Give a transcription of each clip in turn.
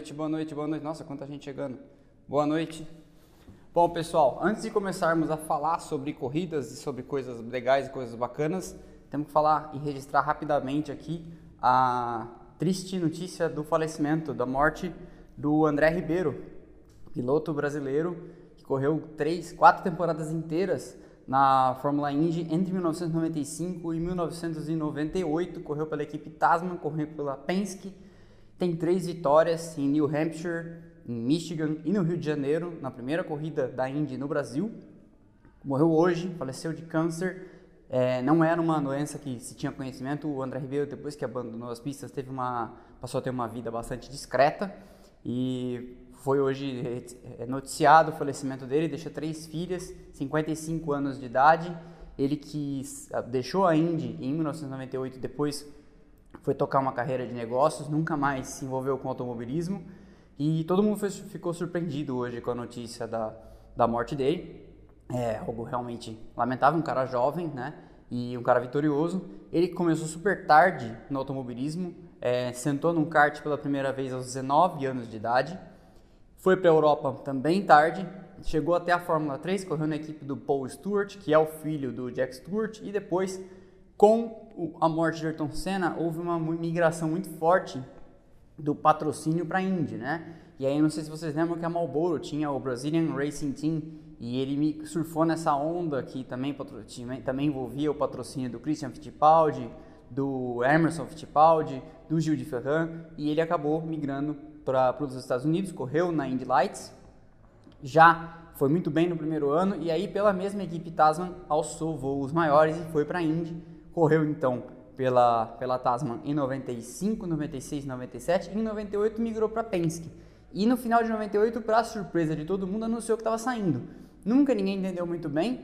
noite, boa noite, boa noite. Nossa, quanta gente chegando. Boa noite. Bom, pessoal, antes de começarmos a falar sobre corridas e sobre coisas legais e coisas bacanas, temos que falar e registrar rapidamente aqui a triste notícia do falecimento, da morte do André Ribeiro, piloto brasileiro que correu três, quatro temporadas inteiras na Fórmula Indy entre 1995 e 1998, correu pela equipe Tasman, correu pela Penske, tem três vitórias em New Hampshire, em Michigan e no Rio de Janeiro, na primeira corrida da Indy no Brasil. Morreu hoje, faleceu de câncer. É, não era uma doença que se tinha conhecimento. O André Ribeiro, depois que abandonou as pistas, teve uma, passou a ter uma vida bastante discreta e foi hoje é, noticiado o falecimento dele. Deixa três filhas, 55 anos de idade. Ele que deixou a Indy em 1998, depois foi tocar uma carreira de negócios, nunca mais se envolveu com automobilismo e todo mundo foi, ficou surpreendido hoje com a notícia da, da morte dele. É algo realmente lamentável, um cara jovem, né? E um cara vitorioso. Ele começou super tarde no automobilismo, é, sentou num kart pela primeira vez aos 19 anos de idade, foi para a Europa também tarde, chegou até a Fórmula 3, correu na equipe do Paul Stewart, que é o filho do Jack Stewart, e depois com a morte de Ayrton Senna, houve uma migração muito forte do patrocínio para a Indy, né? E aí, não sei se vocês lembram que a Marlboro tinha o Brazilian Racing Team e ele surfou nessa onda que também, também envolvia o patrocínio do Christian Fittipaldi, do Emerson Fittipaldi, do Gil de Ferran e ele acabou migrando para os Estados Unidos, correu na Indy Lights, já foi muito bem no primeiro ano e aí pela mesma equipe Tasman alçou voos maiores e foi para a Indy correu então pela, pela Tasman em 95, 96, 97 e em 98 migrou para Penske. E no final de 98, para surpresa de todo mundo, anunciou que estava saindo. Nunca ninguém entendeu muito bem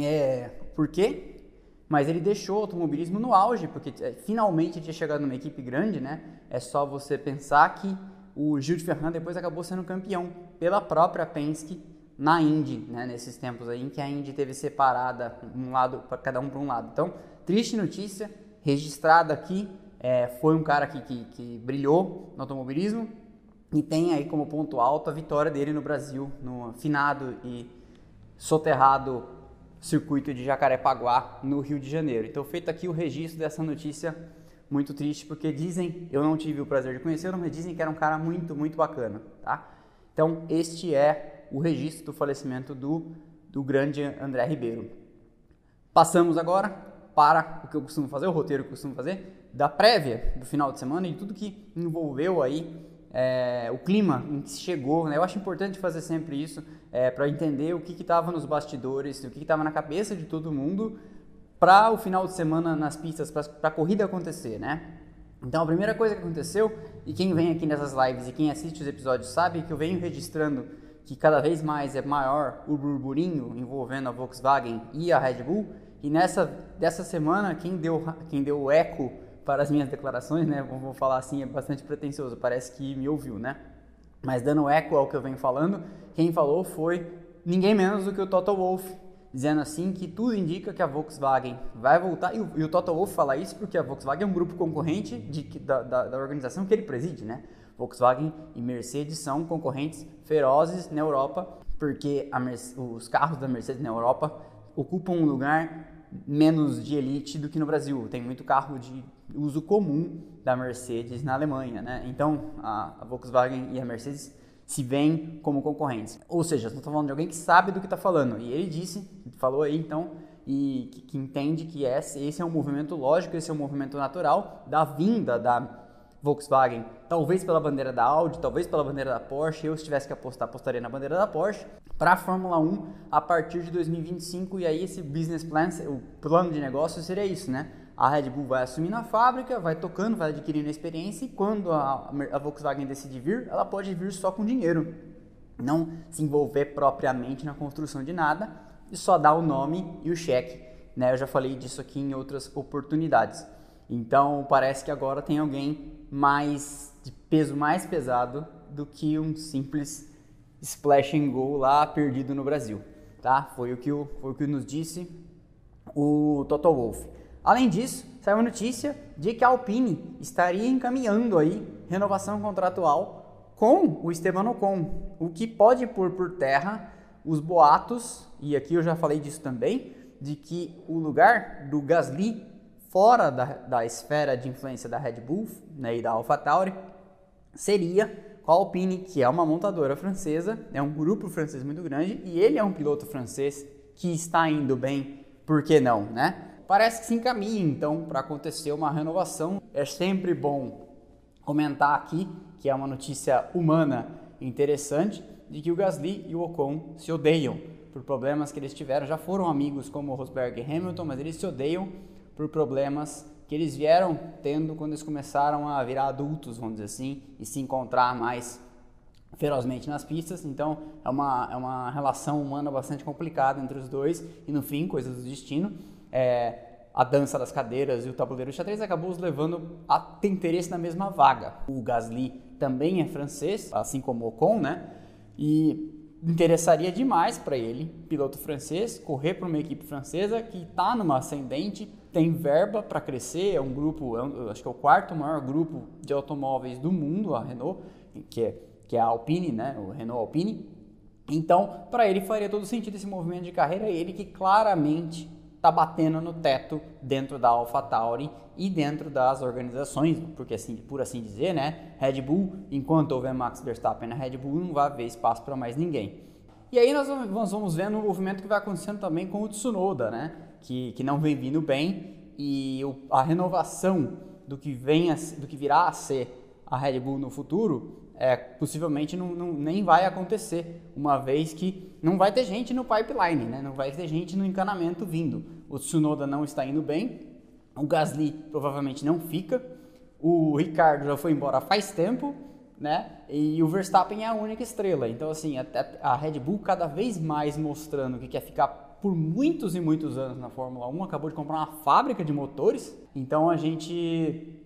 é, por quê, mas ele deixou o automobilismo no auge, porque é, finalmente tinha chegado numa equipe grande, né? É só você pensar que o Gil de Ferrand depois acabou sendo campeão pela própria Penske na Indy, né? Nesses tempos aí em que a Indy teve separada um lado, cada um para um lado. Então, Triste notícia, registrada aqui, é, foi um cara que, que, que, brilhou no automobilismo e tem aí como ponto alto a vitória dele no Brasil, no finado e soterrado circuito de Jacarepaguá, no Rio de Janeiro. Então, feito aqui o registro dessa notícia muito triste, porque dizem, eu não tive o prazer de conhecê-lo, mas dizem que era um cara muito, muito bacana, tá? Então, este é o registro do falecimento do, do grande André Ribeiro. Passamos agora para o que eu costumo fazer, o roteiro que eu costumo fazer, da prévia do final de semana e tudo que envolveu aí é, o clima em que se chegou. Né? Eu acho importante fazer sempre isso é, para entender o que estava nos bastidores, o que estava na cabeça de todo mundo para o final de semana nas pistas, para a corrida acontecer, né? Então a primeira coisa que aconteceu, e quem vem aqui nessas lives e quem assiste os episódios sabe que eu venho registrando que cada vez mais é maior o burburinho envolvendo a Volkswagen e a Red Bull, e nessa dessa semana, quem deu, quem deu eco para as minhas declarações, né? Vou falar assim, é bastante pretensioso, parece que me ouviu, né? Mas dando eco ao que eu venho falando, quem falou foi ninguém menos do que o Toto Wolff, dizendo assim que tudo indica que a Volkswagen vai voltar. E o, e o Toto Wolff fala isso porque a Volkswagen é um grupo concorrente de, da, da, da organização que ele preside, né? Volkswagen e Mercedes são concorrentes ferozes na Europa, porque os carros da Mercedes na Europa ocupam um lugar menos de elite do que no Brasil. Tem muito carro de uso comum da Mercedes na Alemanha, né? Então a, Volkswagen e a Mercedes se veem como concorrentes. Ou seja, estou falando de alguém que sabe do que está falando. E ele disse, falou aí então, e que, que entende que esse, esse é um movimento lógico, esse é um movimento natural da vinda da Volkswagen, talvez pela bandeira da Audi, talvez pela bandeira da Porsche. Eu, se tivesse que apostar, apostaria na bandeira da Porsche para a Fórmula 1 a partir de 2025. E aí, esse business plan, o plano de negócio seria isso, né? A Red Bull vai assumir na fábrica, vai tocando, vai adquirindo experiência e quando a, a Volkswagen decidir vir, ela pode vir só com dinheiro, não se envolver propriamente na construção de nada e só dar o nome e o cheque. Né? Eu já falei disso aqui em outras oportunidades. Então parece que agora tem alguém mais de peso mais pesado do que um simples splash and go lá perdido no Brasil, tá? Foi o que, o, foi o que nos disse o Toto Wolff. Além disso, saiu a notícia de que a Alpine estaria encaminhando aí renovação contratual com o Esteban Ocon, o que pode pôr por terra os boatos, e aqui eu já falei disso também, de que o lugar do Gasly fora da, da esfera de influência da Red Bull né, e da AlphaTauri seria com a Alpine, que é uma montadora francesa, é um grupo francês muito grande e ele é um piloto francês que está indo bem, por que não, né? Parece que se encaminha então para acontecer uma renovação. É sempre bom comentar aqui que é uma notícia humana interessante de que o Gasly e o Ocon se odeiam por problemas que eles tiveram. Já foram amigos como o Rosberg e Hamilton, mas eles se odeiam por problemas que eles vieram tendo quando eles começaram a virar adultos, vamos dizer assim, e se encontrar mais ferozmente nas pistas. Então é uma, é uma relação humana bastante complicada entre os dois e no fim, coisas do destino. É, a dança das cadeiras e o tabuleiro xadrez acabou os levando a ter interesse na mesma vaga. O Gasly também é francês, assim como o Ocon, né? E interessaria demais para ele, piloto francês, correr para uma equipe francesa que está numa ascendente, tem verba para crescer, é um grupo, é acho que é o quarto maior grupo de automóveis do mundo, a Renault, que é, que é a Alpine, né? O Renault Alpine. Então, para ele faria todo sentido esse movimento de carreira, ele que claramente está batendo no teto dentro da AlphaTauri e dentro das organizações, porque assim, por assim dizer, né, Red Bull, enquanto houver Max Verstappen na Red Bull, não vai haver espaço para mais ninguém. E aí nós vamos, vendo o movimento que vai acontecendo também com o Tsunoda, né, que, que não vem vindo bem e o, a renovação do que vem a, do que virá a ser a Red Bull no futuro é, possivelmente não, não, nem vai acontecer, uma vez que não vai ter gente no pipeline, né? não vai ter gente no encanamento vindo. O Tsunoda não está indo bem, o Gasly provavelmente não fica, o Ricardo já foi embora faz tempo, né? E o Verstappen é a única estrela. Então, assim, até a Red Bull cada vez mais mostrando que quer ficar por muitos e muitos anos na Fórmula 1, acabou de comprar uma fábrica de motores, então a gente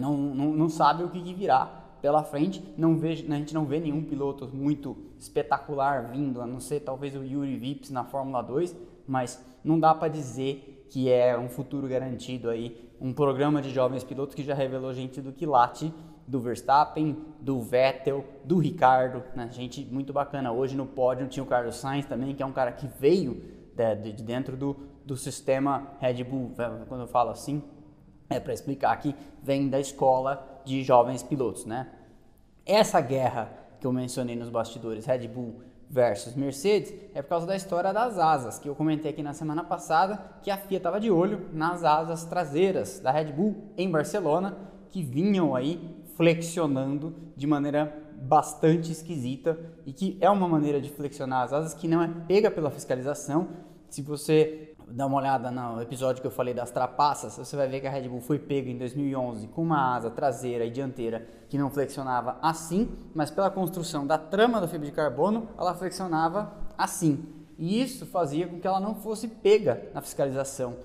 não, não, não sabe o que, que virá pela frente. Não vejo, a gente não vê nenhum piloto muito espetacular vindo, a não ser talvez o Yuri Vips na Fórmula 2, mas não dá para dizer que é um futuro garantido aí. Um programa de jovens pilotos que já revelou gente do quilate do Verstappen, do Vettel, do Ricardo, né? gente muito bacana. Hoje no pódio tinha o Carlos Sainz também, que é um cara que veio de, de dentro do, do sistema Red Bull, quando eu falo assim, é para explicar que vem da escola de jovens pilotos, né? Essa guerra que eu mencionei nos bastidores, Red Bull versus Mercedes, é por causa da história das asas, que eu comentei aqui na semana passada, que a FIA estava de olho nas asas traseiras da Red Bull em Barcelona, que vinham aí flexionando de maneira bastante esquisita e que é uma maneira de flexionar as asas que não é pega pela fiscalização. Se você dá uma olhada no episódio que eu falei das trapaças, você vai ver que a Red Bull foi pega em 2011 com uma asa traseira e dianteira que não flexionava assim, mas pela construção da trama da fibra de carbono, ela flexionava assim. E isso fazia com que ela não fosse pega na fiscalização.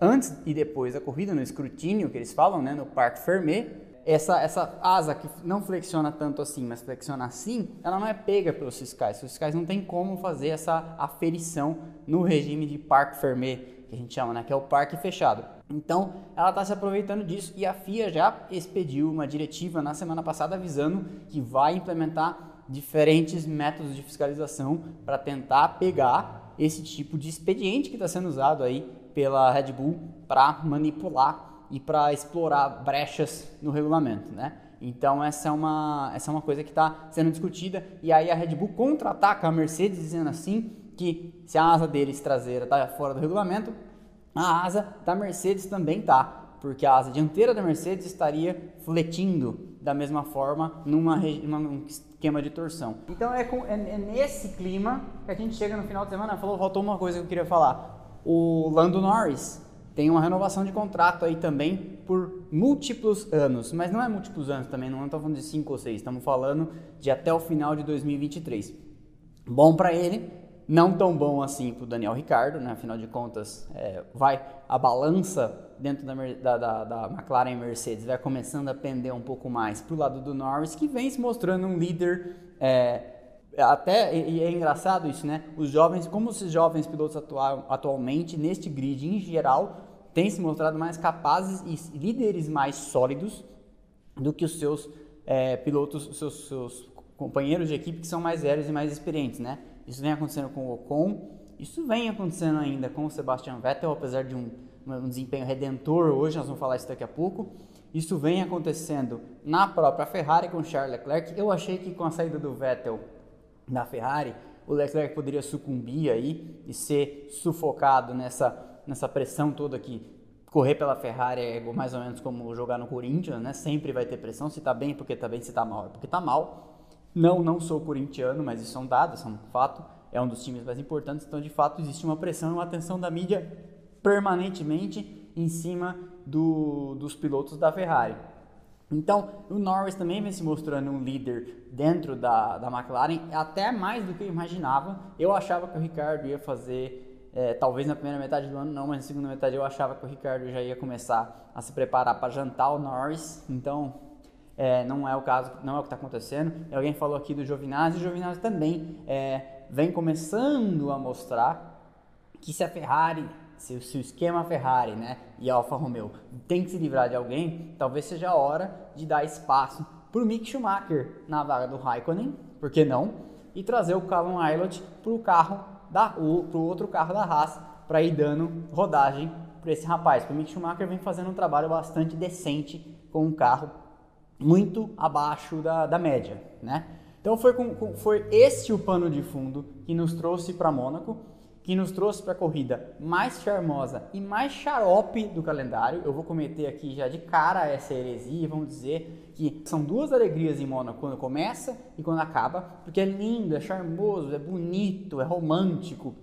Antes e depois da corrida, no escrutínio que eles falam, né, no Parque Fermé, essa, essa asa que não flexiona tanto assim, mas flexiona assim, ela não é pega pelos fiscais. Os fiscais não tem como fazer essa aferição no regime de parque fermé, que a gente chama, né? que é o parque fechado. Então, ela está se aproveitando disso e a FIA já expediu uma diretiva na semana passada avisando que vai implementar diferentes métodos de fiscalização para tentar pegar esse tipo de expediente que está sendo usado aí pela Red Bull para manipular e para explorar brechas no regulamento, né? Então essa é uma, essa é uma coisa que está sendo discutida e aí a Red Bull contra-ataca a Mercedes dizendo assim que se a asa deles traseira está fora do regulamento, a asa da Mercedes também está, porque a asa dianteira da Mercedes estaria fletindo da mesma forma numa, num esquema de torção. Então é, com, é, é, nesse clima que a gente chega no final de semana, falou, faltou uma coisa que eu queria falar. O Lando Norris tem uma renovação de contrato aí também por múltiplos anos, mas não é múltiplos anos também, não estamos falando de 5 ou 6, estamos falando de até o final de 2023. Bom para ele, não tão bom assim para o Daniel Ricardo, né? afinal de contas, é, vai a balança dentro da, da, da, da McLaren e Mercedes vai começando a pender um pouco mais para o lado do Norris, que vem se mostrando um líder. É, até e é engraçado isso, né? Os jovens, como os jovens pilotos atual, atualmente neste grid em geral têm se mostrado mais capazes e líderes mais sólidos do que os seus é, pilotos, seus, seus companheiros de equipe que são mais velhos e mais experientes, né? Isso vem acontecendo com o Ocon, isso vem acontecendo ainda com o Sebastian Vettel, apesar de um, um desempenho redentor hoje, nós vamos falar isso daqui a pouco. Isso vem acontecendo na própria Ferrari com Charles Leclerc. Eu achei que com a saída do Vettel da Ferrari, o Leclerc poderia sucumbir aí e ser sufocado nessa, nessa pressão toda que correr pela Ferrari é mais ou menos como jogar no Corinthians, né? Sempre vai ter pressão, se tá bem porque tá bem, se tá mal é porque tá mal. Não, não sou corintiano, mas isso é um dado, isso é um fato. É um dos times mais importantes, então de fato existe uma pressão e uma atenção da mídia permanentemente em cima do, dos pilotos da Ferrari. Então, o Norris também vem se mostrando um líder dentro da, da McLaren, até mais do que eu imaginava. Eu achava que o Ricardo ia fazer, é, talvez na primeira metade do ano não, mas na segunda metade eu achava que o Ricardo já ia começar a se preparar para jantar o Norris. Então, é, não é o caso, não é o que está acontecendo. E alguém falou aqui do Giovinazzi, o Giovinazzi também é, vem começando a mostrar que se a Ferrari se, se, o esquema Ferrari né, e Alfa Romeo tem que se livrar de alguém, talvez seja a hora de dar espaço para o Mick Schumacher na vaga do Raikkonen, por que não? E trazer o Callum Aylott para o carro da o outro carro da Haas para ir dando rodagem para esse rapaz. Porque o Mick Schumacher vem fazendo um trabalho bastante decente com um carro muito abaixo da, da média, né? Então foi, com, com, foi esse o pano de fundo que nos trouxe para Mônaco que nos trouxe para a corrida mais charmosa e mais xarope do calendário. Eu vou cometer aqui já de cara essa heresia, vamos dizer que são duas alegrias em Mônaco quando começa e quando acaba, porque é lindo, é charmoso, é bonito, é romântico.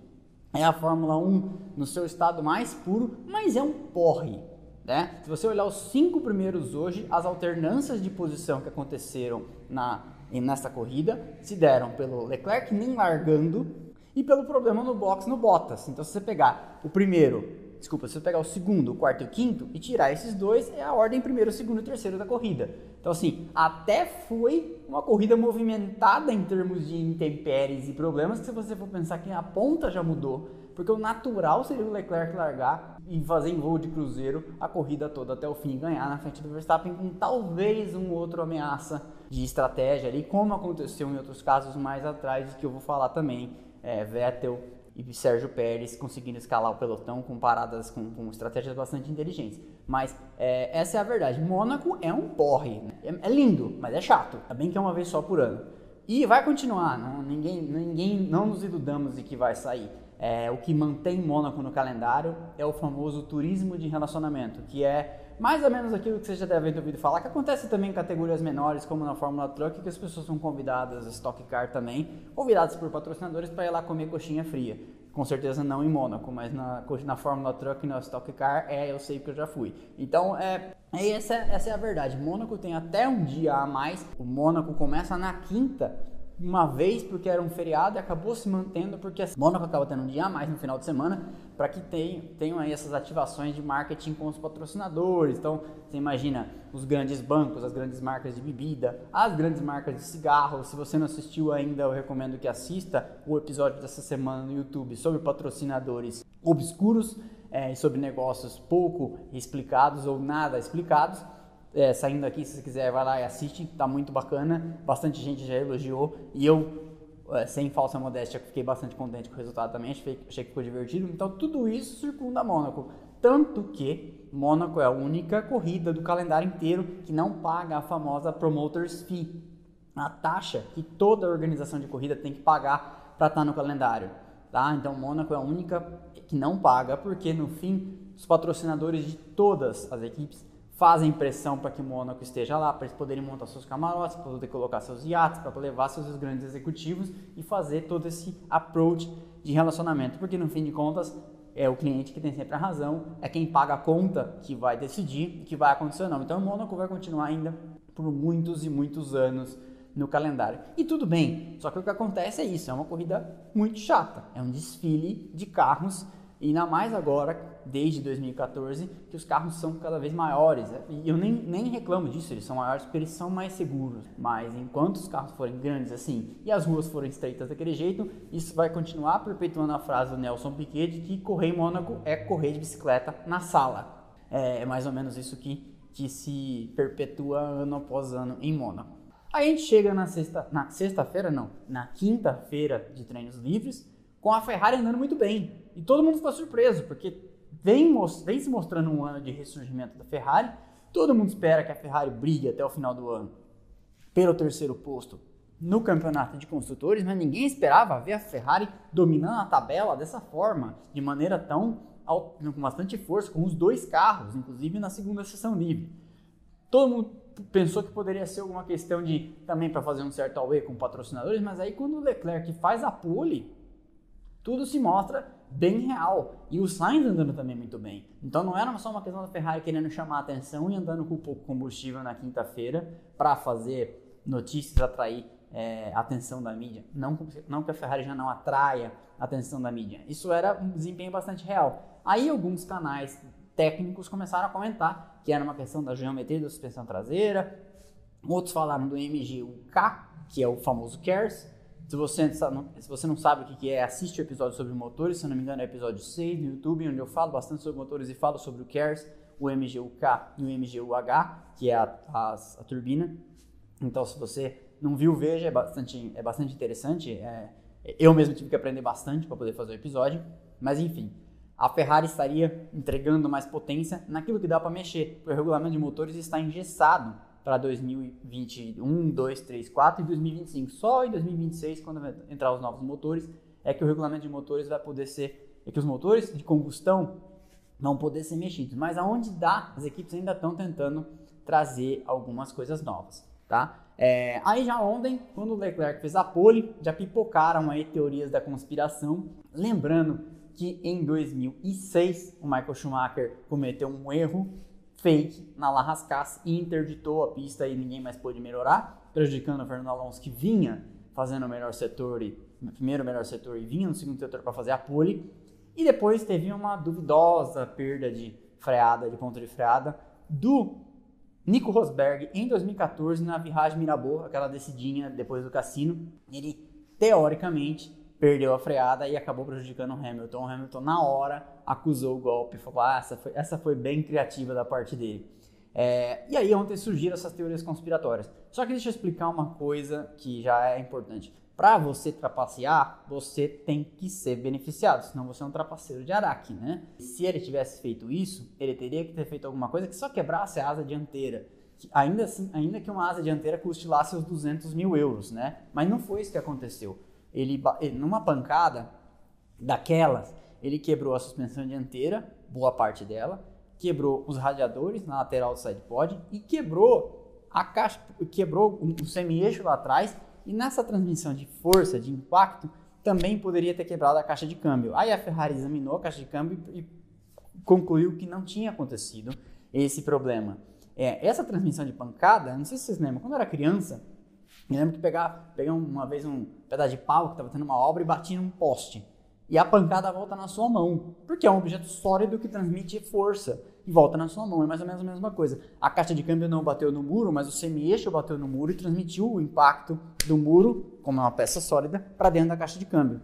É a Fórmula 1 no seu estado mais puro, mas é um porre. Né? Se você olhar os cinco primeiros hoje, as alternâncias de posição que aconteceram na, nessa corrida se deram pelo Leclerc nem largando, e pelo problema no box no Bottas. Então, se você pegar o primeiro, desculpa, se você pegar o segundo, o quarto e o quinto e tirar esses dois, é a ordem primeiro, segundo e terceiro da corrida. Então, assim, até foi uma corrida movimentada em termos de intempéries e problemas, que se você for pensar que a ponta já mudou, porque o natural seria o Leclerc largar e fazer em voo de cruzeiro a corrida toda até o fim ganhar na frente do Verstappen com talvez um outro ameaça de estratégia ali, como aconteceu em outros casos mais atrás, que eu vou falar também é, Vettel e Sérgio Pérez conseguindo escalar o pelotão com paradas com, com estratégias bastante inteligentes. Mas é, essa é a verdade. Mônaco é um porre. Né? É, é, lindo, mas é chato. Tá bem que é uma vez só por ano. E vai continuar. Não, ninguém, ninguém, não nos iludamos de que vai sair. É, o que mantém Mônaco no calendário é o famoso turismo de relacionamento, que é mais ou menos aquilo que você já deve ter ouvido falar, que acontece também em categorias menores, como na Fórmula Truck, que as pessoas são convidadas, Stock Car também, convidadas por patrocinadores para ir lá comer coxinha fria. Com certeza não em Mônaco, mas na, na Fórmula Truck e na Stock Car, é, eu sei que eu já fui. Então, é, é essa, essa é a verdade. Mônaco tem até um dia a mais. O Mônaco começa na quinta uma vez porque era um feriado e acabou se mantendo porque Mônaco acaba tendo um dia a mais no final de semana para que tenham, tenham aí essas ativações de marketing com os patrocinadores. Então, você imagina os grandes bancos, as grandes marcas de bebida, as grandes marcas de cigarro. Se você não assistiu ainda, eu recomendo que assista o episódio dessa semana no YouTube sobre patrocinadores obscuros é, e sobre negócios pouco explicados ou nada explicados é, saindo aqui, se você quiser, vai lá e assiste, tá muito bacana. Bastante gente já elogiou e eu, sem falsa modéstia, fiquei bastante contente com o resultado também, achei, achei que ficou divertido. Então, tudo isso circunda Mônaco. Tanto que Mônaco é a única corrida do calendário inteiro que não paga a famosa Promoters Fee, a taxa que toda organização de corrida tem que pagar para estar tá no calendário. Tá? Então, Mônaco é a única que não paga, porque no fim, os patrocinadores de todas as equipes fazem pressão para que Mônaco esteja lá, para eles poderem montar seus camarotes, para poder colocar seus iates, para levar seus grandes executivos e fazer todo esse approach de relacionamento, porque no fim de contas é o cliente que tem sempre a razão, é quem paga a conta que vai decidir o que vai acontecer ou não. Então o Mônaco vai continuar ainda por muitos e muitos anos no calendário. E tudo bem, só que o que acontece é isso, é uma corrida muito chata, é um desfile de carros e ainda mais agora, desde 2014, que os carros são cada vez maiores. Né? E eu nem, nem reclamo disso, eles são maiores porque eles são mais seguros. Mas enquanto os carros forem grandes assim e as ruas forem estreitas daquele jeito, isso vai continuar perpetuando a frase do Nelson Piquet de que correr em Mônaco é correr de bicicleta na sala. É, é mais ou menos isso que que se perpetua ano após ano em Mônaco. A gente chega na sexta, na sexta-feira, não, na quinta-feira de treinos livres, com a Ferrari andando muito bem. E todo mundo ficou surpreso, porque vem, vem se mostrando um ano de ressurgimento da Ferrari. Todo mundo espera que a Ferrari brigue até o final do ano pelo terceiro posto no campeonato de construtores, mas ninguém esperava ver a Ferrari dominando a tabela dessa forma, de maneira tão com bastante força, com os dois carros, inclusive na segunda sessão livre. Todo mundo pensou que poderia ser alguma questão de também para fazer um certo away com patrocinadores, mas aí quando o Leclerc faz a pole, tudo se mostra bem real. E o Sainz andando também muito bem. Então não era só uma questão da Ferrari querendo chamar a atenção e andando com pouco combustível na quinta-feira para fazer notícias, atrair é, atenção da mídia. Não, não que a Ferrari já não atraia atenção da mídia. Isso era um desempenho bastante real. Aí alguns canais técnicos começaram a comentar que era uma questão da geometria da suspensão traseira. Outros falaram do MGUK, que é o famoso KERS. Se você, se você não sabe o que é, assiste o episódio sobre motores, se não me engano é episódio 6 do YouTube, onde eu falo bastante sobre motores e falo sobre o KERS, o MGUK e o MGUH, que é a, a, a turbina. Então, se você não viu, veja, é bastante, é bastante interessante. É, eu mesmo tive que aprender bastante para poder fazer o episódio, mas enfim, a Ferrari estaria entregando mais potência naquilo que dá para mexer, porque o regulamento de motores está engessado para 2021, 2, 3, 4 e 2025. Só em 2026, quando entrar os novos motores, é que o regulamento de motores vai poder ser, é que os motores de combustão vão poder ser mexidos. Mas aonde dá, as equipes ainda estão tentando trazer algumas coisas novas, tá? É, aí já ontem, quando o Leclerc fez a pole, já pipocaram aí teorias da conspiração, lembrando que em 2006 o Michael Schumacher cometeu um erro fake na La Rascasse e interditou a pista e ninguém mais pôde melhorar, prejudicando o Fernando Alonso que vinha fazendo o melhor setor e primeiro melhor setor e vinha no segundo setor para fazer a pole. E depois teve uma duvidosa perda de freada, de ponto de freada do Nico Rosberg em 2014 na Virage Mirabeau, aquela descidinha depois do cassino. Ele teoricamente perdeu a freada e acabou prejudicando o Hamilton. O Hamilton, na hora, acusou o golpe, falou: ah, essa foi, essa foi bem criativa da parte dele. É, e aí, ontem surgiram essas teorias conspiratórias. Só que deixa eu explicar uma coisa que já é importante. Para você trapacear, você tem que ser beneficiado, senão você é um trapaceiro de Araque, né? Se ele tivesse feito isso, ele teria que ter feito alguma coisa que só quebrasse a asa dianteira. Ainda, assim, ainda que uma asa dianteira custe lá seus 200 mil euros, né? Mas não foi isso que aconteceu ele, ele numa pancada daquelas, ele quebrou a suspensão dianteira, boa parte dela, quebrou os radiadores na lateral do sidepod e quebrou a caixa, quebrou o semi-eixo lá atrás e nessa transmissão de força, de impacto, também poderia ter quebrado a caixa de câmbio. Aí a Ferrari examinou a caixa de câmbio e concluiu que não tinha acontecido esse problema. É, essa transmissão de pancada, não sei se vocês lembram, quando eu era criança, me lembro que pegar, peguei uma vez um pedaço de pau que estava tendo uma obra e bati num poste. E a pancada volta na sua mão, porque é um objeto sólido que transmite força e volta na sua mão. É mais ou menos a mesma coisa. A caixa de câmbio não bateu no muro, mas o semi-eixo bateu no muro e transmitiu o impacto do muro, como é uma peça sólida, para dentro da caixa de câmbio.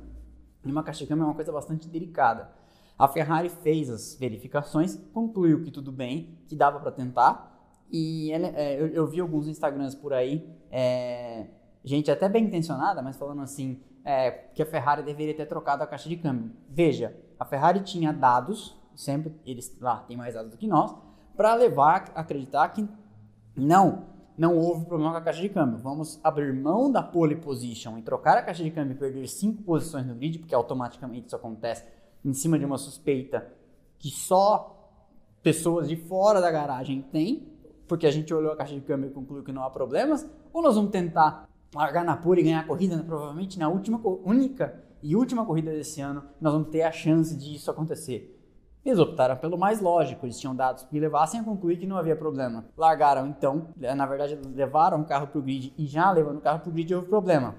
E uma caixa de câmbio é uma coisa bastante delicada. A Ferrari fez as verificações, concluiu que tudo bem, que dava para tentar, e ele, é, eu, eu, vi alguns Instagrams por aí, é, gente até bem intencionada, mas falando assim, é, que a Ferrari deveria ter trocado a caixa de câmbio. Veja, a Ferrari tinha dados, sempre eles lá têm mais dados do que nós, para levar a acreditar que não, não houve problema com a caixa de câmbio. Vamos abrir mão da pole position e trocar a caixa de câmbio e perder cinco posições no grid, porque automaticamente isso acontece em cima de uma suspeita que só pessoas de fora da garagem têm porque a gente olhou a caixa de câmbio e concluiu que não há problemas, ou nós vamos tentar largar na pole e ganhar a corrida, né? provavelmente na última, única e última corrida desse ano, nós vamos ter a chance de isso acontecer. Eles optaram pelo mais lógico, eles tinham dados que levassem a concluir que não havia problema. Largaram então, eh, na verdade, levaram o carro para o grid e já levando o carro para o grid houve problema.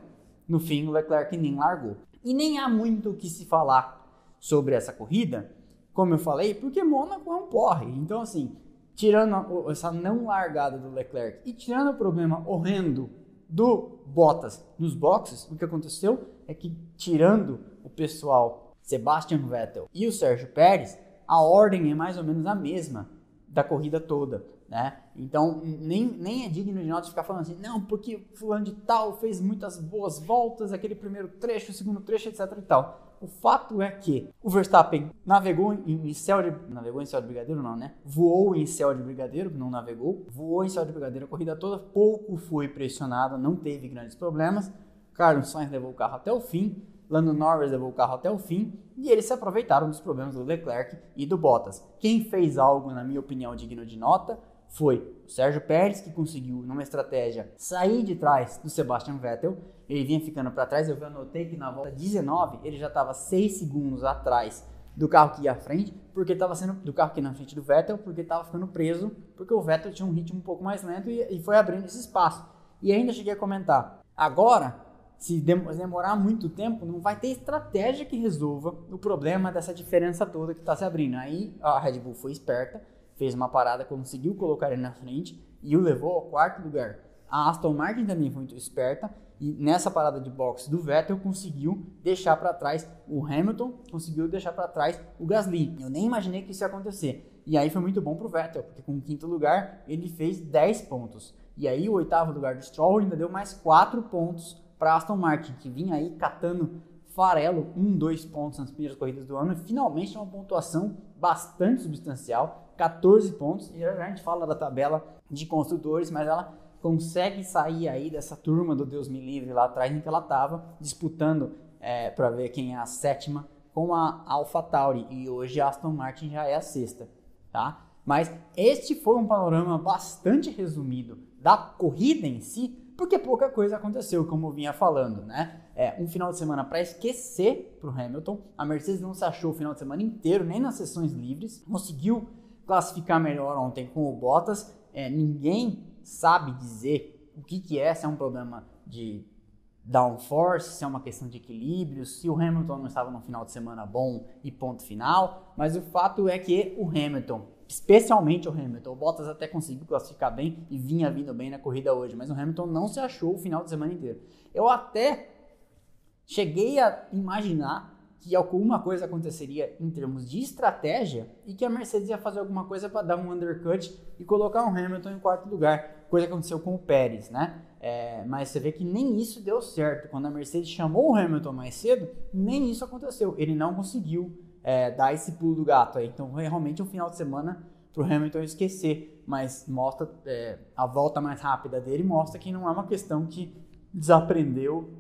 No fim, o Leclerc nem largou. E nem há muito o que se falar sobre essa corrida, como eu falei, porque Mônaco é um porre. Então, assim, tirando essa não largada do Leclerc e tirando o problema horrendo do Bottas nos boxes, o que aconteceu é que tirando o pessoal Sebastian Vettel e o Sérgio Pérez, a ordem é mais ou menos a mesma da corrida toda, né? Então, nem, nem é digno de nota ficar falando assim, não, porque fulano de tal fez muitas boas voltas, aquele primeiro trecho, segundo trecho, etc e tal. O fato é que o Verstappen navegou em céu de. Navegou em céu de brigadeiro, não, né? Voou em céu de brigadeiro, não navegou. Voou em céu de brigadeiro a corrida toda, pouco foi pressionado, não teve grandes problemas. Carlos Sainz levou o carro até o fim. Lando Norris levou o carro até o fim e eles se aproveitaram dos problemas do Leclerc e do Bottas. Quem fez algo, na minha opinião, digno de nota foi o Sérgio Pérez, que conseguiu, numa estratégia, sair de trás do Sebastian Vettel. Ele vinha ficando para trás. Eu anotei que na volta 19 ele já estava 6 segundos atrás do carro que ia à frente, porque estava sendo do carro que ia na frente do Vettel, porque estava ficando preso, porque o Vettel tinha um ritmo um pouco mais lento e, e foi abrindo esse espaço. E ainda cheguei a comentar. Agora, se demorar muito tempo, não vai ter estratégia que resolva o problema dessa diferença toda que está se abrindo. Aí a Red Bull foi esperta, fez uma parada, conseguiu colocar ele na frente e o levou ao quarto lugar. A Aston Martin também foi muito esperta e nessa parada de boxe do Vettel conseguiu deixar para trás o Hamilton, conseguiu deixar para trás o Gasly. Eu nem imaginei que isso ia acontecer. E aí foi muito bom para o Vettel, porque com o quinto lugar ele fez 10 pontos. E aí o oitavo lugar do Stroll ainda deu mais 4 pontos para Aston Martin, que vinha aí catando farelo, um, dois pontos nas primeiras corridas do ano, e finalmente uma pontuação bastante substancial, 14 pontos, e a gente fala da tabela de construtores, mas ela consegue sair aí dessa turma do Deus me livre lá atrás em que ela estava disputando é, para ver quem é a sétima com a AlphaTauri e hoje a Aston Martin já é a sexta, tá? Mas este foi um panorama bastante resumido da corrida em si, porque pouca coisa aconteceu, como eu vinha falando, né? É um final de semana para esquecer para o Hamilton. A Mercedes não se achou o final de semana inteiro, nem nas sessões livres. Conseguiu classificar melhor ontem com o Bottas. É, ninguém sabe dizer o que, que é, se é um problema de downforce, se é uma questão de equilíbrio, se o Hamilton não estava num final de semana bom e ponto final. Mas o fato é que o Hamilton especialmente o Hamilton. O Bottas até conseguiu classificar bem e vinha vindo bem na corrida hoje, mas o Hamilton não se achou o final de semana inteiro. Eu até cheguei a imaginar que alguma coisa aconteceria em termos de estratégia e que a Mercedes ia fazer alguma coisa para dar um undercut e colocar o Hamilton em quarto lugar, coisa que aconteceu com o Pérez, né? É, mas você vê que nem isso deu certo. Quando a Mercedes chamou o Hamilton mais cedo, nem isso aconteceu. Ele não conseguiu é, dar esse pulo do gato aí. Então, realmente um final de semana para o Hamilton esquecer, mas mostra é, a volta mais rápida dele mostra que não é uma questão que desaprendeu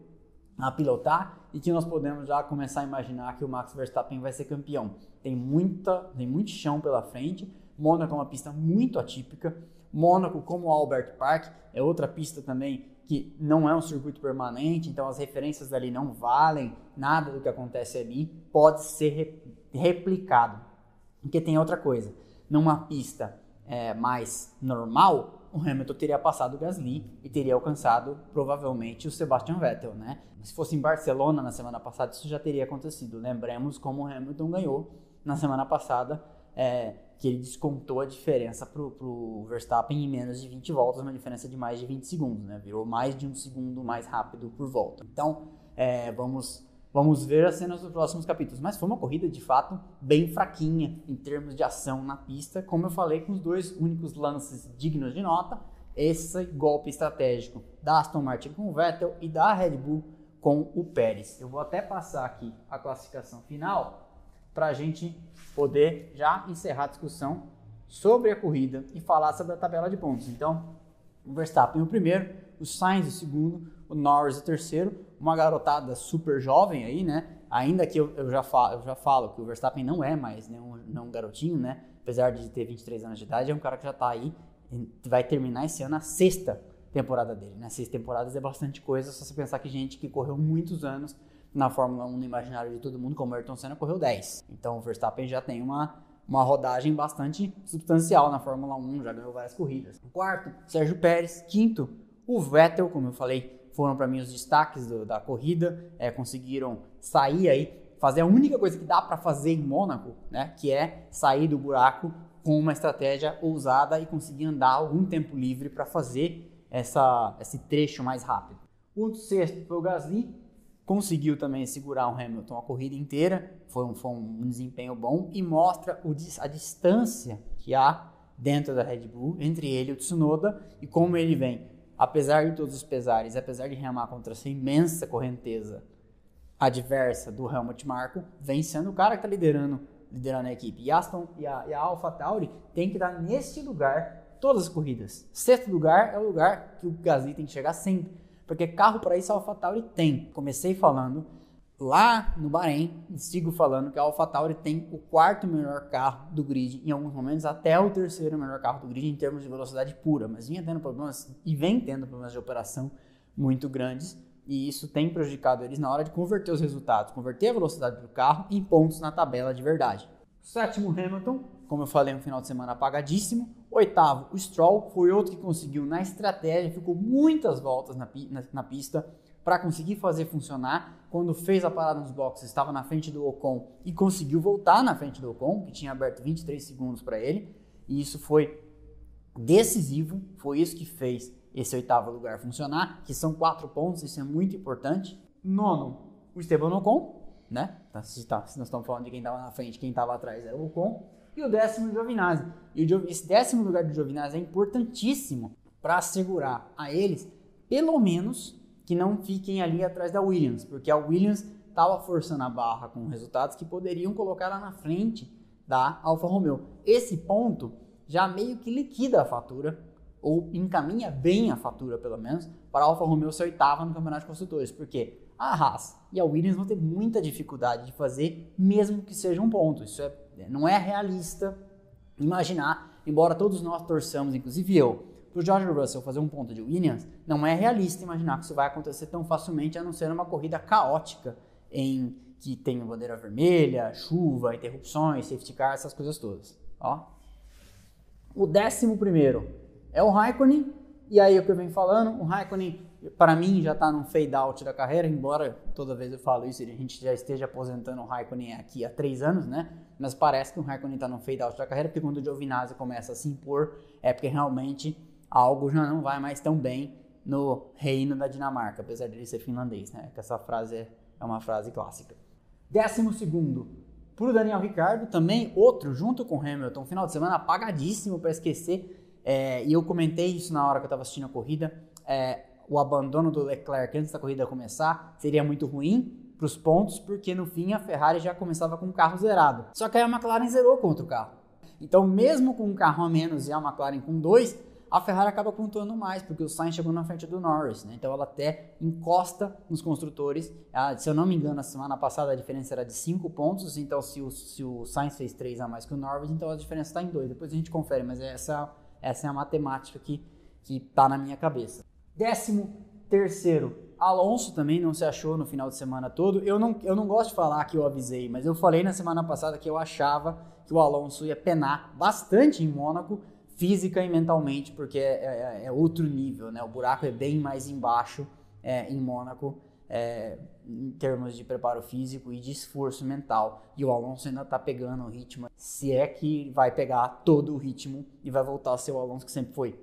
a pilotar e que nós podemos já começar a imaginar que o Max Verstappen vai ser campeão. Tem muita, tem muito chão pela frente. Mônaco é uma pista muito atípica. Mônaco, como o Albert Park, é outra pista também que não é um circuito permanente, então as referências dali não valem, nada do que acontece ali pode ser replicado. Porque tem outra coisa, numa pista é, mais normal, o Hamilton teria passado o Gasly e teria alcançado provavelmente o Sebastian Vettel, né? Se fosse em Barcelona na semana passada, isso já teria acontecido. Lembremos como o Hamilton ganhou na semana passada é, que ele descontou a diferença para o Verstappen em menos de 20 voltas, uma diferença de mais de 20 segundos, né? Virou mais de um segundo mais rápido por volta. Então, é, vamos, vamos ver as cenas dos próximos capítulos. Mas foi uma corrida, de fato, bem fraquinha em termos de ação na pista, como eu falei, com os dois únicos lances dignos de nota, esse golpe estratégico da Aston Martin com o Vettel e da Red Bull com o Pérez. Eu vou até passar aqui a classificação final para a gente poder já encerrar a discussão sobre a corrida e falar sobre a tabela de pontos. Então, o Verstappen o primeiro, o Sainz o segundo, o Norris o terceiro, uma garotada super jovem aí, né? Ainda que eu, eu, já, falo, eu já falo que o Verstappen não é mais né, um, não garotinho, né? Apesar de ter 23 anos de idade, é um cara que já está aí, vai terminar esse ano a sexta temporada dele, né? Seis temporadas é bastante coisa, se você pensar que gente que correu muitos anos na Fórmula 1 no imaginário de todo mundo, como o Ayrton Senna correu 10. Então o Verstappen já tem uma, uma rodagem bastante substancial na Fórmula 1, já ganhou várias corridas. Quarto, Sérgio Pérez. Quinto, o Vettel, como eu falei, foram para mim os destaques do, da corrida, é, conseguiram sair aí, fazer a única coisa que dá para fazer em Mônaco, né, que é sair do buraco com uma estratégia ousada e conseguir andar algum tempo livre para fazer essa, esse trecho mais rápido. O sexto foi o Gasly, conseguiu também segurar o Hamilton a corrida inteira, foi um, foi um desempenho bom e mostra o, a distância que há dentro da Red Bull, entre ele e o Tsunoda, e como ele vem, apesar de todos os pesares, apesar de remar contra essa imensa correnteza adversa do Helmut Marko, vem sendo o cara que está liderando, liderando a equipe. E, Aston, e a, e a AlphaTauri tem que estar nesse lugar todas as corridas. Sexto lugar é o lugar que o Gasly tem que chegar sempre, porque carro para isso a AlphaTauri tem. Comecei falando lá no Bahrein, sigo falando que a AlphaTauri tem o quarto melhor carro do grid, em alguns momentos até o terceiro melhor carro do grid em termos de velocidade pura, mas vinha tendo problemas e vem tendo problemas de operação muito grandes e isso tem prejudicado eles na hora de converter os resultados, converter a velocidade do carro em pontos na tabela de verdade. Sétimo Hamilton, como eu falei, um final de semana apagadíssimo. Oitavo, o Stroll foi outro que conseguiu na estratégia, ficou muitas voltas na, na, na pista, para conseguir fazer funcionar. Quando fez a parada nos boxes, estava na frente do Ocon e conseguiu voltar na frente do Ocon, que tinha aberto 23 segundos para ele. E isso foi decisivo, foi isso que fez esse oitavo lugar funcionar, que são quatro pontos, isso é muito importante. Nono, o Esteban Ocon, né? Tá, se, tá, se nós estamos falando de quem estava na frente, quem estava atrás era o Ocon. E o décimo, o Giovinazzi. E o, esse décimo lugar do Giovinazzi é importantíssimo para assegurar a eles, pelo menos, que não fiquem ali atrás da Williams, porque a Williams estava forçando a barra com resultados que poderiam colocar lá na frente da Alfa Romeo. Esse ponto já meio que liquida a fatura, ou encaminha bem a fatura, pelo menos, para a Alfa Romeo ser oitava no Campeonato de Construtores, porque a Haas e a Williams vão ter muita dificuldade de fazer, mesmo que seja um ponto. Isso é, não é realista imaginar, embora todos nós torçamos, inclusive eu, para o George Russell fazer um ponto de Williams, não é realista imaginar que isso vai acontecer tão facilmente, a não ser uma corrida caótica em que tem bandeira vermelha, chuva, interrupções, safety car, essas coisas todas. Ó. O décimo primeiro é o Raikkonen, e aí o que eu venho falando, o Raikkonen para mim já está num fade out da carreira, embora toda vez eu falo isso, a gente já esteja aposentando o Raikkonen aqui há três anos, né? Mas parece que o Raikkonen está num fade out da carreira, porque quando o Giovinazzi começa a se impor, é porque realmente algo já não vai mais tão bem no reino da Dinamarca, apesar de ele ser finlandês, né? Que essa frase é, é uma frase clássica. Décimo segundo, para o Daniel Ricardo, também outro, junto com Hamilton, final de semana apagadíssimo para esquecer. É, e eu comentei isso na hora que eu estava assistindo a corrida. É, o abandono do Leclerc antes da corrida começar seria muito ruim para os pontos, porque no fim a Ferrari já começava com o carro zerado. Só que aí a McLaren zerou contra o carro. Então, mesmo com um carro a menos e a McLaren com dois, a Ferrari acaba pontuando mais, porque o Sainz chegou na frente do Norris, né? Então ela até encosta nos construtores. Ah, se eu não me engano, na semana passada a diferença era de 5 pontos, então se o, se o Sainz fez 3 a mais que o Norris, então a diferença está em 2. Depois a gente confere, mas essa, essa é a matemática que, que tá na minha cabeça. Décimo terceiro, Alonso também não se achou no final de semana todo. Eu não, eu não gosto de falar que eu avisei, mas eu falei na semana passada que eu achava que o Alonso ia penar bastante em Mônaco, física e mentalmente, porque é, é, é, outro nível, né? O buraco é bem mais embaixo é, em Mônaco, é, em termos de preparo físico e de esforço mental. E o Alonso ainda tá pegando o ritmo, se é que vai pegar todo o ritmo e vai voltar a ser o Alonso que sempre foi.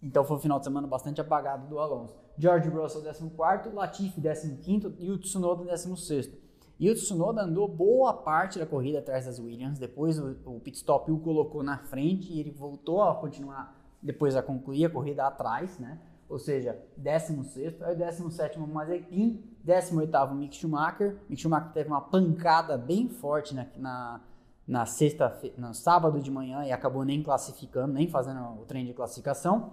Então foi um final de semana bastante apagado do Alonso. George Russell 14, Latifi 15 e o Tsunoda 16. E o Tsunoda andou boa parte da corrida atrás das Williams. Depois o, o pit stop o colocou na frente e ele voltou a continuar depois a concluir a corrida atrás, né? Ou seja, 16 aí 17 Mazepin, 18 Mick Schumacher. Mick Schumacher teve uma pancada bem forte na, na, na sexta, no sábado de manhã e acabou nem classificando, nem fazendo o trem de classificação.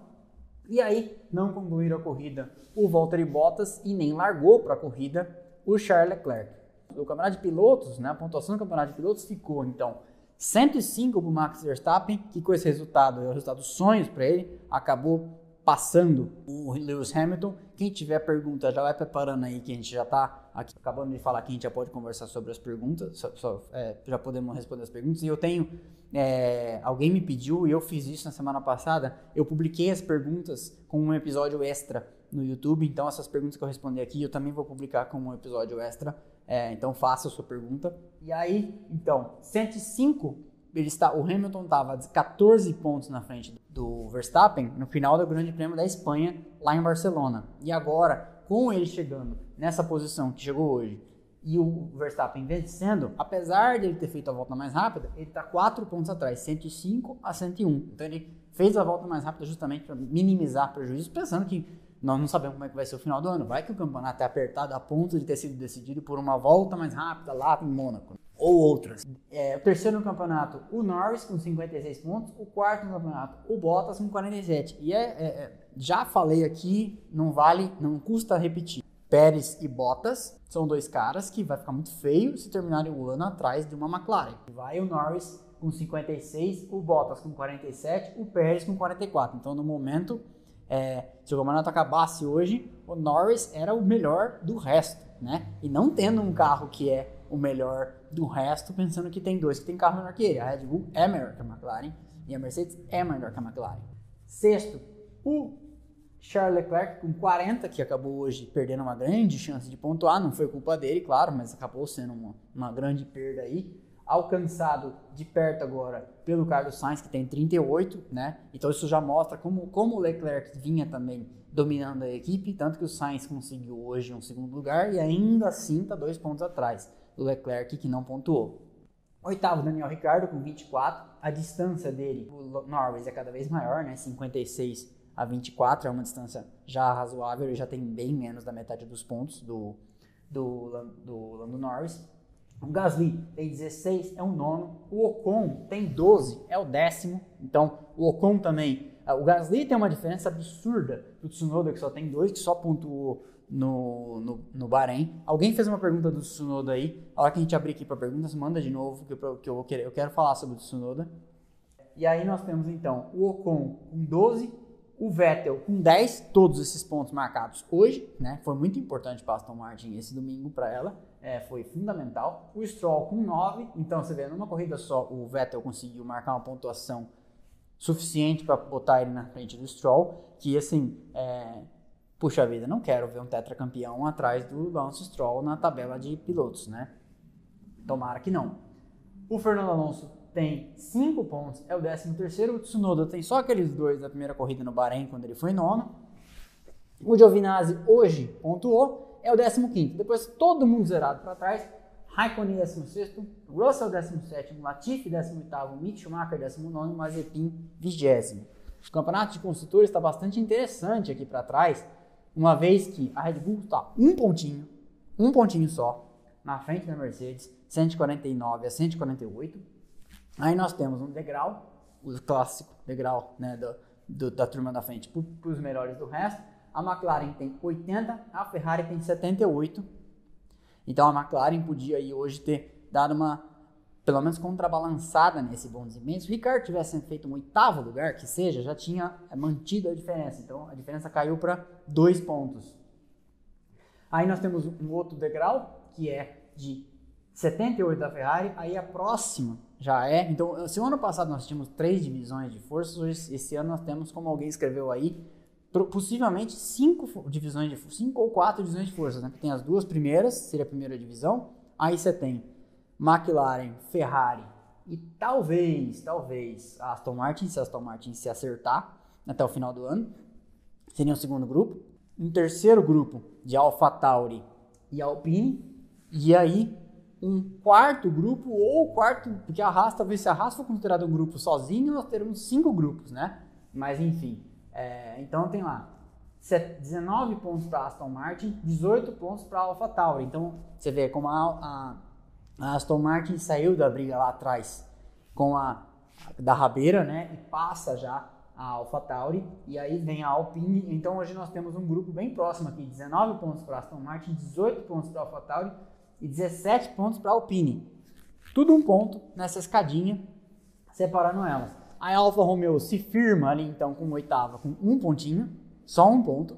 E aí não concluíram a corrida o Valtteri Bottas e nem largou para a corrida o Charles Leclerc. O campeonato de pilotos, né, a pontuação do campeonato de pilotos ficou então 105 para o Max Verstappen, que com esse resultado, é o resultado dos sonhos para ele, acabou passando o Lewis Hamilton. Quem tiver pergunta, já vai preparando aí que a gente já está aqui acabando de falar que a gente já pode conversar sobre as perguntas, só, só, é, já podemos responder as perguntas. E eu tenho, é, alguém me pediu e eu fiz isso na semana passada, eu publiquei as perguntas com um episódio extra no YouTube, então essas perguntas que eu respondi aqui eu também vou publicar como um episódio extra, é, então faça a sua pergunta. E aí, então, 105 ele está, o Hamilton estava 14 pontos na frente do Verstappen no final do Grande Prêmio da Espanha, lá em Barcelona. E agora, com ele chegando nessa posição que chegou hoje, e o Verstappen vencendo, apesar de ele ter feito a volta mais rápida, ele está 4 pontos atrás, 105 a 101. Então ele fez a volta mais rápida justamente para minimizar prejuízos, pensando que nós não sabemos como é que vai ser o final do ano. Vai que o campeonato é apertado a ponto de ter sido decidido por uma volta mais rápida lá em Mônaco. Ou outras. É, o terceiro no campeonato, o Norris com 56 pontos. O quarto no campeonato, o Bottas com 47. E é, é, é, já falei aqui, não vale, não custa repetir. Pérez e Bottas são dois caras que vai ficar muito feio se terminarem o ano atrás de uma McLaren. Vai o Norris com 56, o Bottas com 47, o Pérez com 44. Então, no momento, é, se o campeonato acabasse hoje, o Norris era o melhor do resto, né? E não tendo um carro que é o melhor do resto, pensando que tem dois que tem carro melhor que ele. A Red Bull é melhor que a McLaren e a Mercedes é melhor que a McLaren. Sexto, o Charles Leclerc com 40, que acabou hoje perdendo uma grande chance de pontuar, não foi culpa dele, claro, mas acabou sendo uma, uma grande perda aí. Alcançado de perto agora pelo Carlos Sainz, que tem 38, né? Então isso já mostra como, como o Leclerc vinha também dominando a equipe, tanto que o Sainz conseguiu hoje um segundo lugar e ainda assim está dois pontos atrás do Leclerc, que não pontuou. Oitavo, Daniel Ricciardo com 24. A distância dele, o Norris, é cada vez maior, né? 56 a 24 é uma distância já razoável, ele já tem bem menos da metade dos pontos do, do, do Lando Norris. O Gasly tem 16, é o nono. O Ocon tem 12, é o décimo. Então, o Ocon também. Ah, o Gasly tem uma diferença absurda do Tsunoda, que só tem dois, que só pontuou no, no, no Bahrein. Alguém fez uma pergunta do Tsunoda aí. A hora que a gente abrir aqui para perguntas, manda de novo, que eu, que eu, quero, eu quero falar sobre o Tsunoda. E aí nós temos então o Ocon com 12, o Vettel com 10, todos esses pontos marcados hoje, né? Foi muito importante para Aston Martin esse domingo para ela, é, foi fundamental. O Stroll com 9, então você vê, numa corrida só, o Vettel conseguiu marcar uma pontuação suficiente para botar ele na frente do Stroll, que assim, é, puxa vida, não quero ver um tetracampeão atrás do Lance Stroll na tabela de pilotos, né? Tomara que não. O Fernando Alonso tem 5 pontos, é o 13 terceiro. O Tsunoda tem só aqueles dois da primeira corrida no Bahrein, quando ele foi nono. O Giovinazzi hoje pontuou, é o 15 Depois todo mundo zerado para trás. Raikkonen 16 Russell 17 Latifi 18 Mick Schumacher 19 Mazepin 20 O campeonato de construtores está bastante interessante aqui para trás, uma vez que a Red Bull está um pontinho, um pontinho só, na frente da Mercedes, 149 a 148. Aí nós temos um degrau, o clássico degrau né, do, do, da turma da frente para os melhores do resto. A McLaren tem 80, a Ferrari tem 78. Então a McLaren podia aí hoje ter dado uma, pelo menos, contrabalançada nesse bom desempenho. Se o Ricardo tivesse feito um oitavo lugar, que seja, já tinha mantido a diferença. Então a diferença caiu para dois pontos. Aí nós temos um outro degrau, que é de 78 da Ferrari. Aí a próxima já é. Então, se o ano passado nós tínhamos três divisões de forças, hoje, esse ano nós temos, como alguém escreveu aí, possivelmente cinco divisões de cinco ou quatro divisões de forças. Né? Tem as duas primeiras, seria a primeira divisão. Aí você tem McLaren, Ferrari e talvez, talvez Aston Martin, se Aston Martin se acertar até o final do ano, seria o segundo grupo. Um terceiro grupo de AlphaTauri e Alpine. E aí um quarto grupo ou quarto, porque a Haas, talvez se a Haas for considerada um grupo sozinho, nós teremos cinco grupos, né? Mas enfim, é, então tem lá 19 pontos para Aston Martin, 18 pontos para AlphaTauri. Então você vê como a, a, a, Aston Martin saiu da briga lá atrás com a da rabeira, né? E passa já a AlphaTauri e aí vem a Alpine. Então hoje nós temos um grupo bem próximo aqui, 19 pontos para Aston Martin, 18 pontos para AlphaTauri e 17 pontos para a Alpine. Tudo um ponto nessa escadinha, separando elas. A Alfa Romeo se firma ali então com oitava, com um pontinho, só um ponto.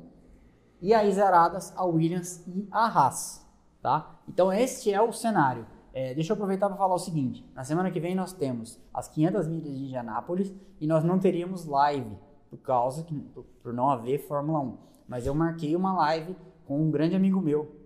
E aí zeradas a Williams e a Haas. Tá? Então este é o cenário. É, deixa eu aproveitar para falar o seguinte: na semana que vem nós temos as 500 milhas de Indianápolis e nós não teríamos live por causa que, por não haver Fórmula 1. Mas eu marquei uma live com um grande amigo meu,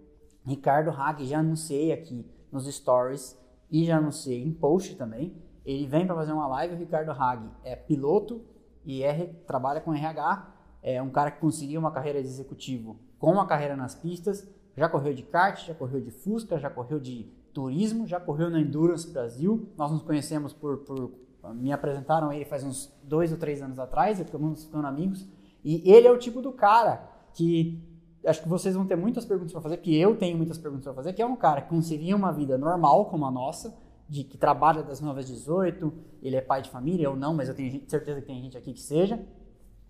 Ricardo Hag, já anunciei aqui nos stories e já anunciei em post também. Ele vem para fazer uma live. O Ricardo Hag é piloto e é, trabalha com RH. É um cara que conseguiu uma carreira de executivo com uma carreira nas pistas. já correu de kart, já correu de Fusca, já correu de turismo, já correu na Endurance Brasil. Nós nos conhecemos por, por me apresentaram ele faz uns dois ou três anos atrás, ficamos ficando amigos. E ele é o tipo do cara que acho que vocês vão ter muitas perguntas para fazer, que eu tenho muitas perguntas para fazer, que é um cara que conseguia uma vida normal como a nossa, de que trabalha das 9 às 18, ele é pai de família, ou não, mas eu tenho certeza que tem gente aqui que seja.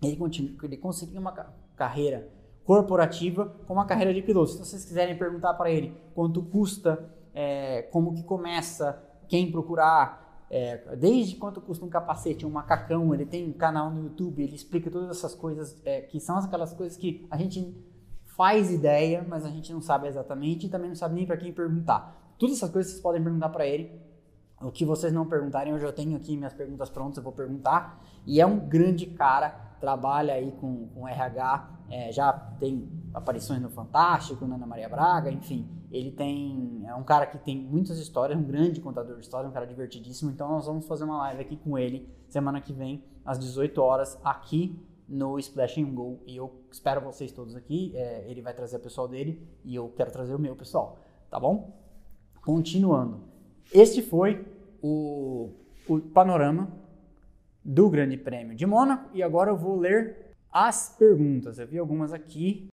Ele, continua, ele conseguiu uma carreira corporativa com uma carreira de piloto. Se vocês quiserem perguntar para ele quanto custa, é, como que começa, quem procurar, é, desde quanto custa um capacete, um macacão, ele tem um canal no YouTube, ele explica todas essas coisas, é, que são aquelas coisas que a gente faz ideia, mas a gente não sabe exatamente e também não sabe nem para quem perguntar. Todas essas coisas vocês podem perguntar para ele. O que vocês não perguntarem, hoje eu tenho aqui minhas perguntas prontas, eu vou perguntar. E é um grande cara, trabalha aí com, com RH, é, já tem aparições no Fantástico, na Ana Maria Braga, enfim. Ele tem. É um cara que tem muitas histórias, um grande contador de histórias, um cara divertidíssimo. Então nós vamos fazer uma live aqui com ele semana que vem, às 18 horas, aqui no Splash and Go. E eu espero vocês todos aqui. É, ele vai trazer o pessoal dele e eu quero trazer o meu pessoal, tá bom? Continuando. Este foi o, o panorama do Grande Prêmio de Mônaco e agora eu vou ler as perguntas. Eu vi algumas aqui